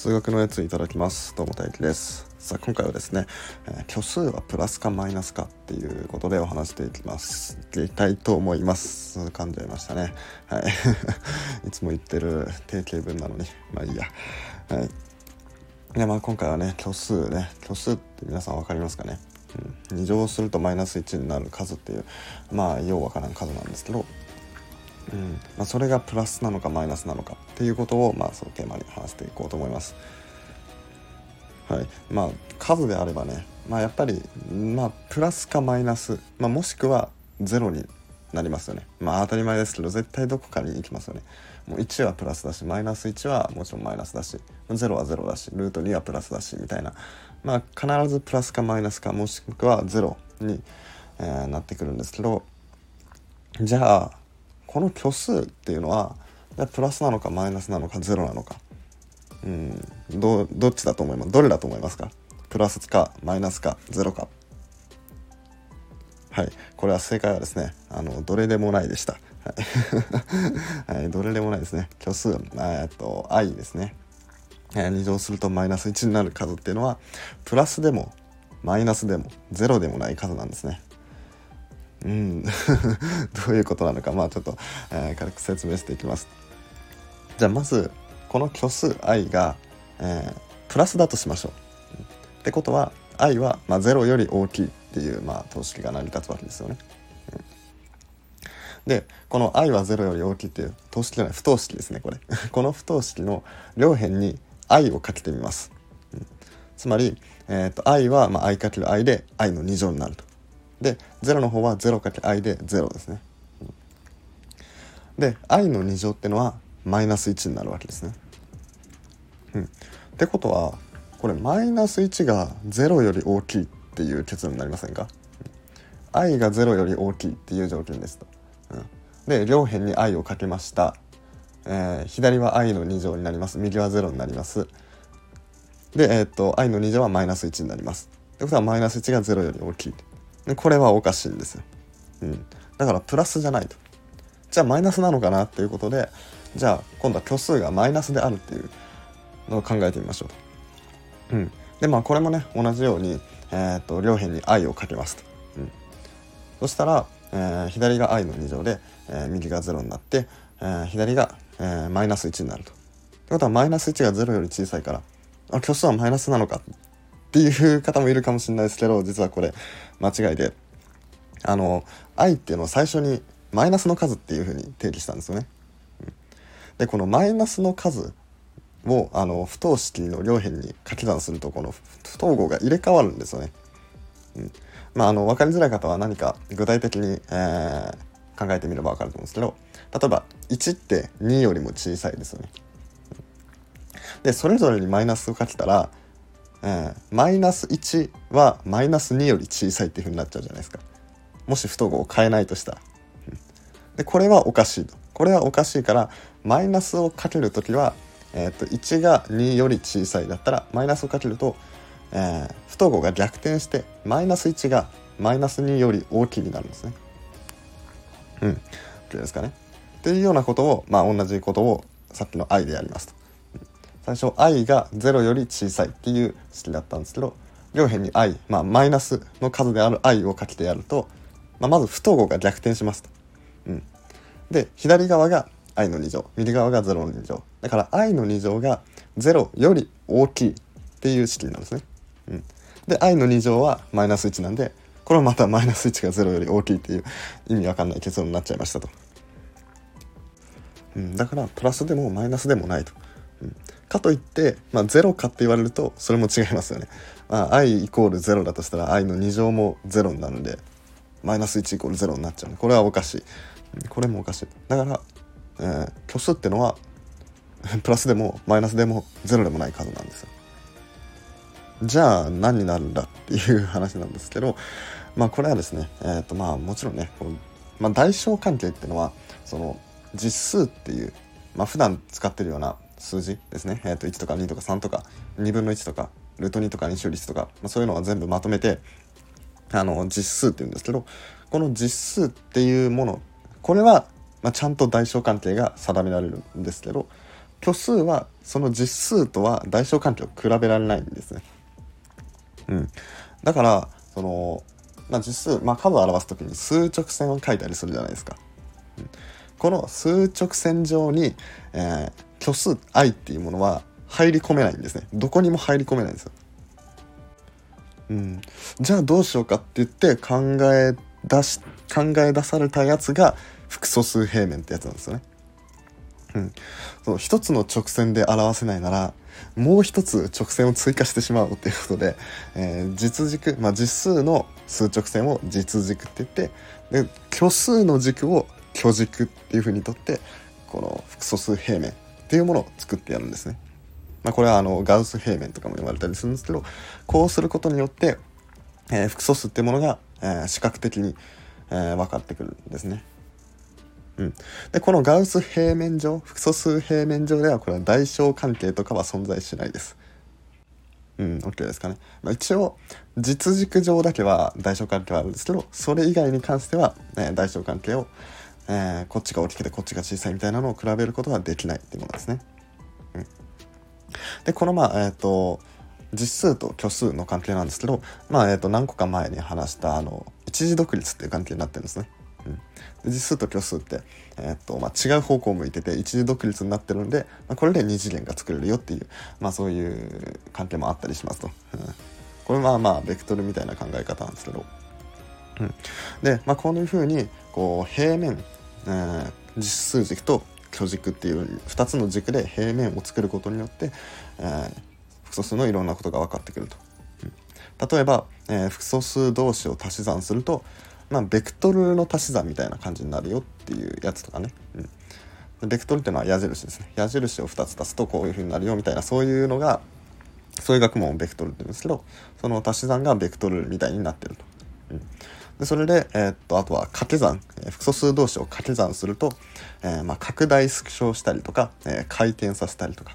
数学のやついただきます。どうも大輝です。さあ今回はですね、えー、虚数はプラスかマイナスかっていうことでお話していきます。いきたいと思います。噛んじゃいましたね。はい。いつも言ってる定型文なのに。まあいいや。はい。でまあ今回はね虚数ね。虚数って皆さん分かりますかね、うん、2乗するとマイナス1になる数っていうまあようわからん数なんですけど。うんまあ、それがプラスなのかマイナスなのかっていうことを、まあ、そのテーマに話していこうと思います。はいまあ、数であればね、まあ、やっぱり、まあ、プラスかマイナス、まあ、もしくはゼロになりますよね。まあ当たり前ですけど絶対どこかに行きますよね。もう1はプラスだしマイナス1はもちろんマイナスだし0は0だしルート2はプラスだしみたいなまあ必ずプラスかマイナスかもしくは0に、えー、なってくるんですけどじゃあこの虚数っていうのはプラスなのかマイナスなのかゼロなのか。うん。どどっちだと思います？どれだと思いますか？プラスかマイナスかゼロか。はい。これは正解はですねあのどれでもないでした。はい、はい、どれでもないですね。虚数えっと i ですね。2乗するとマイナス1になる数っていうのはプラスでもマイナスでもゼロでもない数なんですね。うん。どういうことなのかまあちょっと、えー、軽く説明していきます。じゃあまずこの虚数 i が、えー、プラスだとしましょう。ってことは i は、まあ、0より大きいっていう、まあ、等式が成り立つわけですよね、でこの i は0より大きいっていう等式じゃない不等式ですねこれ。この不等式の両辺に i をかけてみます、うん、つまり、えーと、i は、まあ、i かける i で i の2乗になると。で0の方は 0×i で0ですね。で i の2乗ってのはマイナス1になるわけですね。うん、ってことはこれマイナス1が0より大きいっていう結論になりませんか？i が0より大きいっていう条件ですと。うん、で両辺に i をかけました。えー、左は i の2乗になります。右は0になります。で、えー、っと i の2乗はマイナス1になります。ってことはマイナス1が0より大きい。これはおかしいんです。よ、うん、だからプラスじゃないと。じゃあマイナスなのかなっていうことでじゃあ今度は虚数がマイナスであるっていうのを考えてみましょうと、うん、でまあこれもね同じように、えーと、両辺に i をかけますと、うん、そしたら、えー、左が i の2乗で、えー、右が0になって、えー、左が、えー、マイナス1になると。ってことはマイナス1が0より小さいからあ虚数はマイナスなのかっていう方もいるかもしれないですけど実はこれ間違いであの愛っていうのを最初にマイナスの数っていうふうに定義したんですよね。でこのマイナスの数をあの不等式の両辺に掛け算するとこの不等号が入れ替わるんですよね。うんまあ、あの分かりづらい方は何か具体的に、えー、考えてみれば分かると思うんですけど例えば1って2よりも小さいですよね。でそれぞれにマイナスをかけたらえー、マイナス1はマイナス2より小さいっていうふうになっちゃうじゃないですか。もし不等号を変えないとしたら。でこれはおかしいと。これはおかしいからマイナスをかける時は、えー、と1が2より小さいだったらマイナスをかけると、えー、不等号が逆転してマイナス1がマイナス2より大きいになるんですね。うん。OK ですかね。っていうようなことをまあ同じことをさっきの i でやりますと。最初 i が0より小さいっていう式だったんですけど両辺に i、まあ、マイナスの数である i をかけてやると、まあ、まず不等号が逆転しますと。うん、で左側が i の2乗右側が0の2乗だから i の2乗が0より大きいっていう式なんですね。うん、で i の2乗はマイナス1なんでこれはまたマイナス1が0より大きいっていう意味わかんない結論になっちゃいましたと。うん、だからプラスでもマイナスでもないと。うんかといって、まあ、0かって言われるとそれも違いますよね。まあ、i イコール0だとしたら i の2乗も0になるんでマイナス1イコール0になっちゃうこれはおかしい。これもおかしい。だから、えー、虚数ってのは プラスでもマイナスでも0でもない数なんですよ。じゃあ何になるんだっていう話なんですけどまあこれはですねえっ、ー、とまあもちろんねこの、まあ、代償関係っていうのはその実数っていうまあ普段使ってるような数字ですね、えー、と1とか2とか3とか2分の1とかルート2とか2周率とか、まあ、そういうのは全部まとめてあの実数っていうんですけどこの実数っていうものこれは、まあ、ちゃんと代償関係が定められるんですけど虚数はその実数とは大小関係を比べられないんですね。うん、だからその、まあ、実数、まあ、数を表す時に数直線を書いたりするじゃないですか。うん、この数直線上に、えー、虚数 i っていうものは入り込めないんですね。どこにも入り込めないんですよ。うん、じゃあどうしようかって言って考え出し考え出されたやつが複素数平面ってやつなんですよね。うん、その一つの直線で表せないならもう一つ直線を追加してしまおうということで、えー、実軸、まあ、実数の数直線を実軸って言ってで虚数の軸を虚軸っていうふうにとってこの複素数平面っていうものを作ってやるんですね。まあ、これはあのガウス平面とかも言われたりするんですけどこうすることによって、えー、複素数っていうものが、えー、視覚的に、えー、分かってくるんですね。うん、でこのガウス平面上複素数平面上ではこれは大小関係とかは存在しないです。うん、OK ですかね。まあ、一応実軸上だけは大小関係はあるんですけどそれ以外に関しては、え大小関係を、えー、こっちが大きくてこっちが小さいみたいなのを比べることはできないっていうものですね。うん、でこのまあえっ、ー、と実数と虚数の関係なんですけど、まあえー、と何個か前に話したあの一時独立っていう関係になってるんですね。うん、実数と虚数って、えーとまあ、違う方向を向いてて一時独立になってるんで、まあ、これで二次元が作れるよっていう、まあ、そういう関係もあったりしますと、これはまあベクトルみたいな考え方なんですけど、うん、で、まあ、こういうふうにこう平面、えー、実数軸と虚軸っていう2つの軸で平面を作ることによって、えー、複素数のいろんなことが分かってくると。うん、例えば、えー、複素数同士を足し算するとまあ、ベクトルの足し算みたいな感じになるよっていうやつとかね。うん、ベクトルっていうのは矢印ですね。矢印を2つ足すとこういう風になるよみたいなそういうのがそういう学問をベクトルって言うんですけどその足し算がベクトルみたいになってると。うん、でそれで、えー、っとあとは掛け算、え、複素数同士を掛け算すると、えー、まあ、拡大縮小したりとか、え回転させたりとか、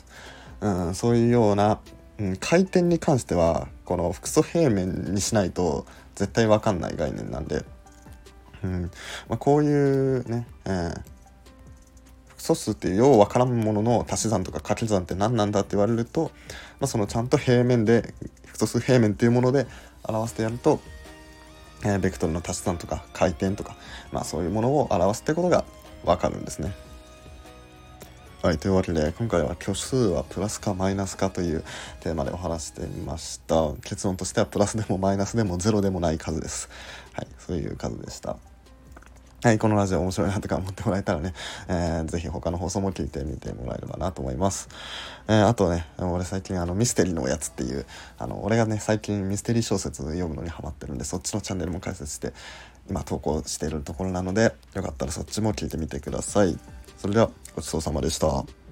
うん、そういうような、うん、回転に関してはこの複素平面にしないと絶対分かんない概念なんで。うんまあ、こういうね、えー、複素数っていうようわからんものの足し算とか掛け算って何なんだって言われると、まあ、そのちゃんと平面で複素数平面っていうもので表してやると、えー、ベクトルの足し算とか回転とか、まあ、そういうものを表すってことがわかるんですね。はい、というわけで今回は虚数はプラスかマイナスかというテーマでお話してみました。結論としてはプラスでもマイナスでもゼロでもない数です。はいそういう数でした。はい、このラジオ面白いなとか思ってもらえたらね、えー、ぜひ他の放送も聞いてみてもらえればなと思います。えー、あとね、俺最近あのミステリーのおやつっていう、あの、俺がね、最近ミステリー小説読むのにハマってるんで、そっちのチャンネルも開設して、今投稿しているところなので、よかったらそっちも聞いてみてください。それでは、ごちそうさまでした。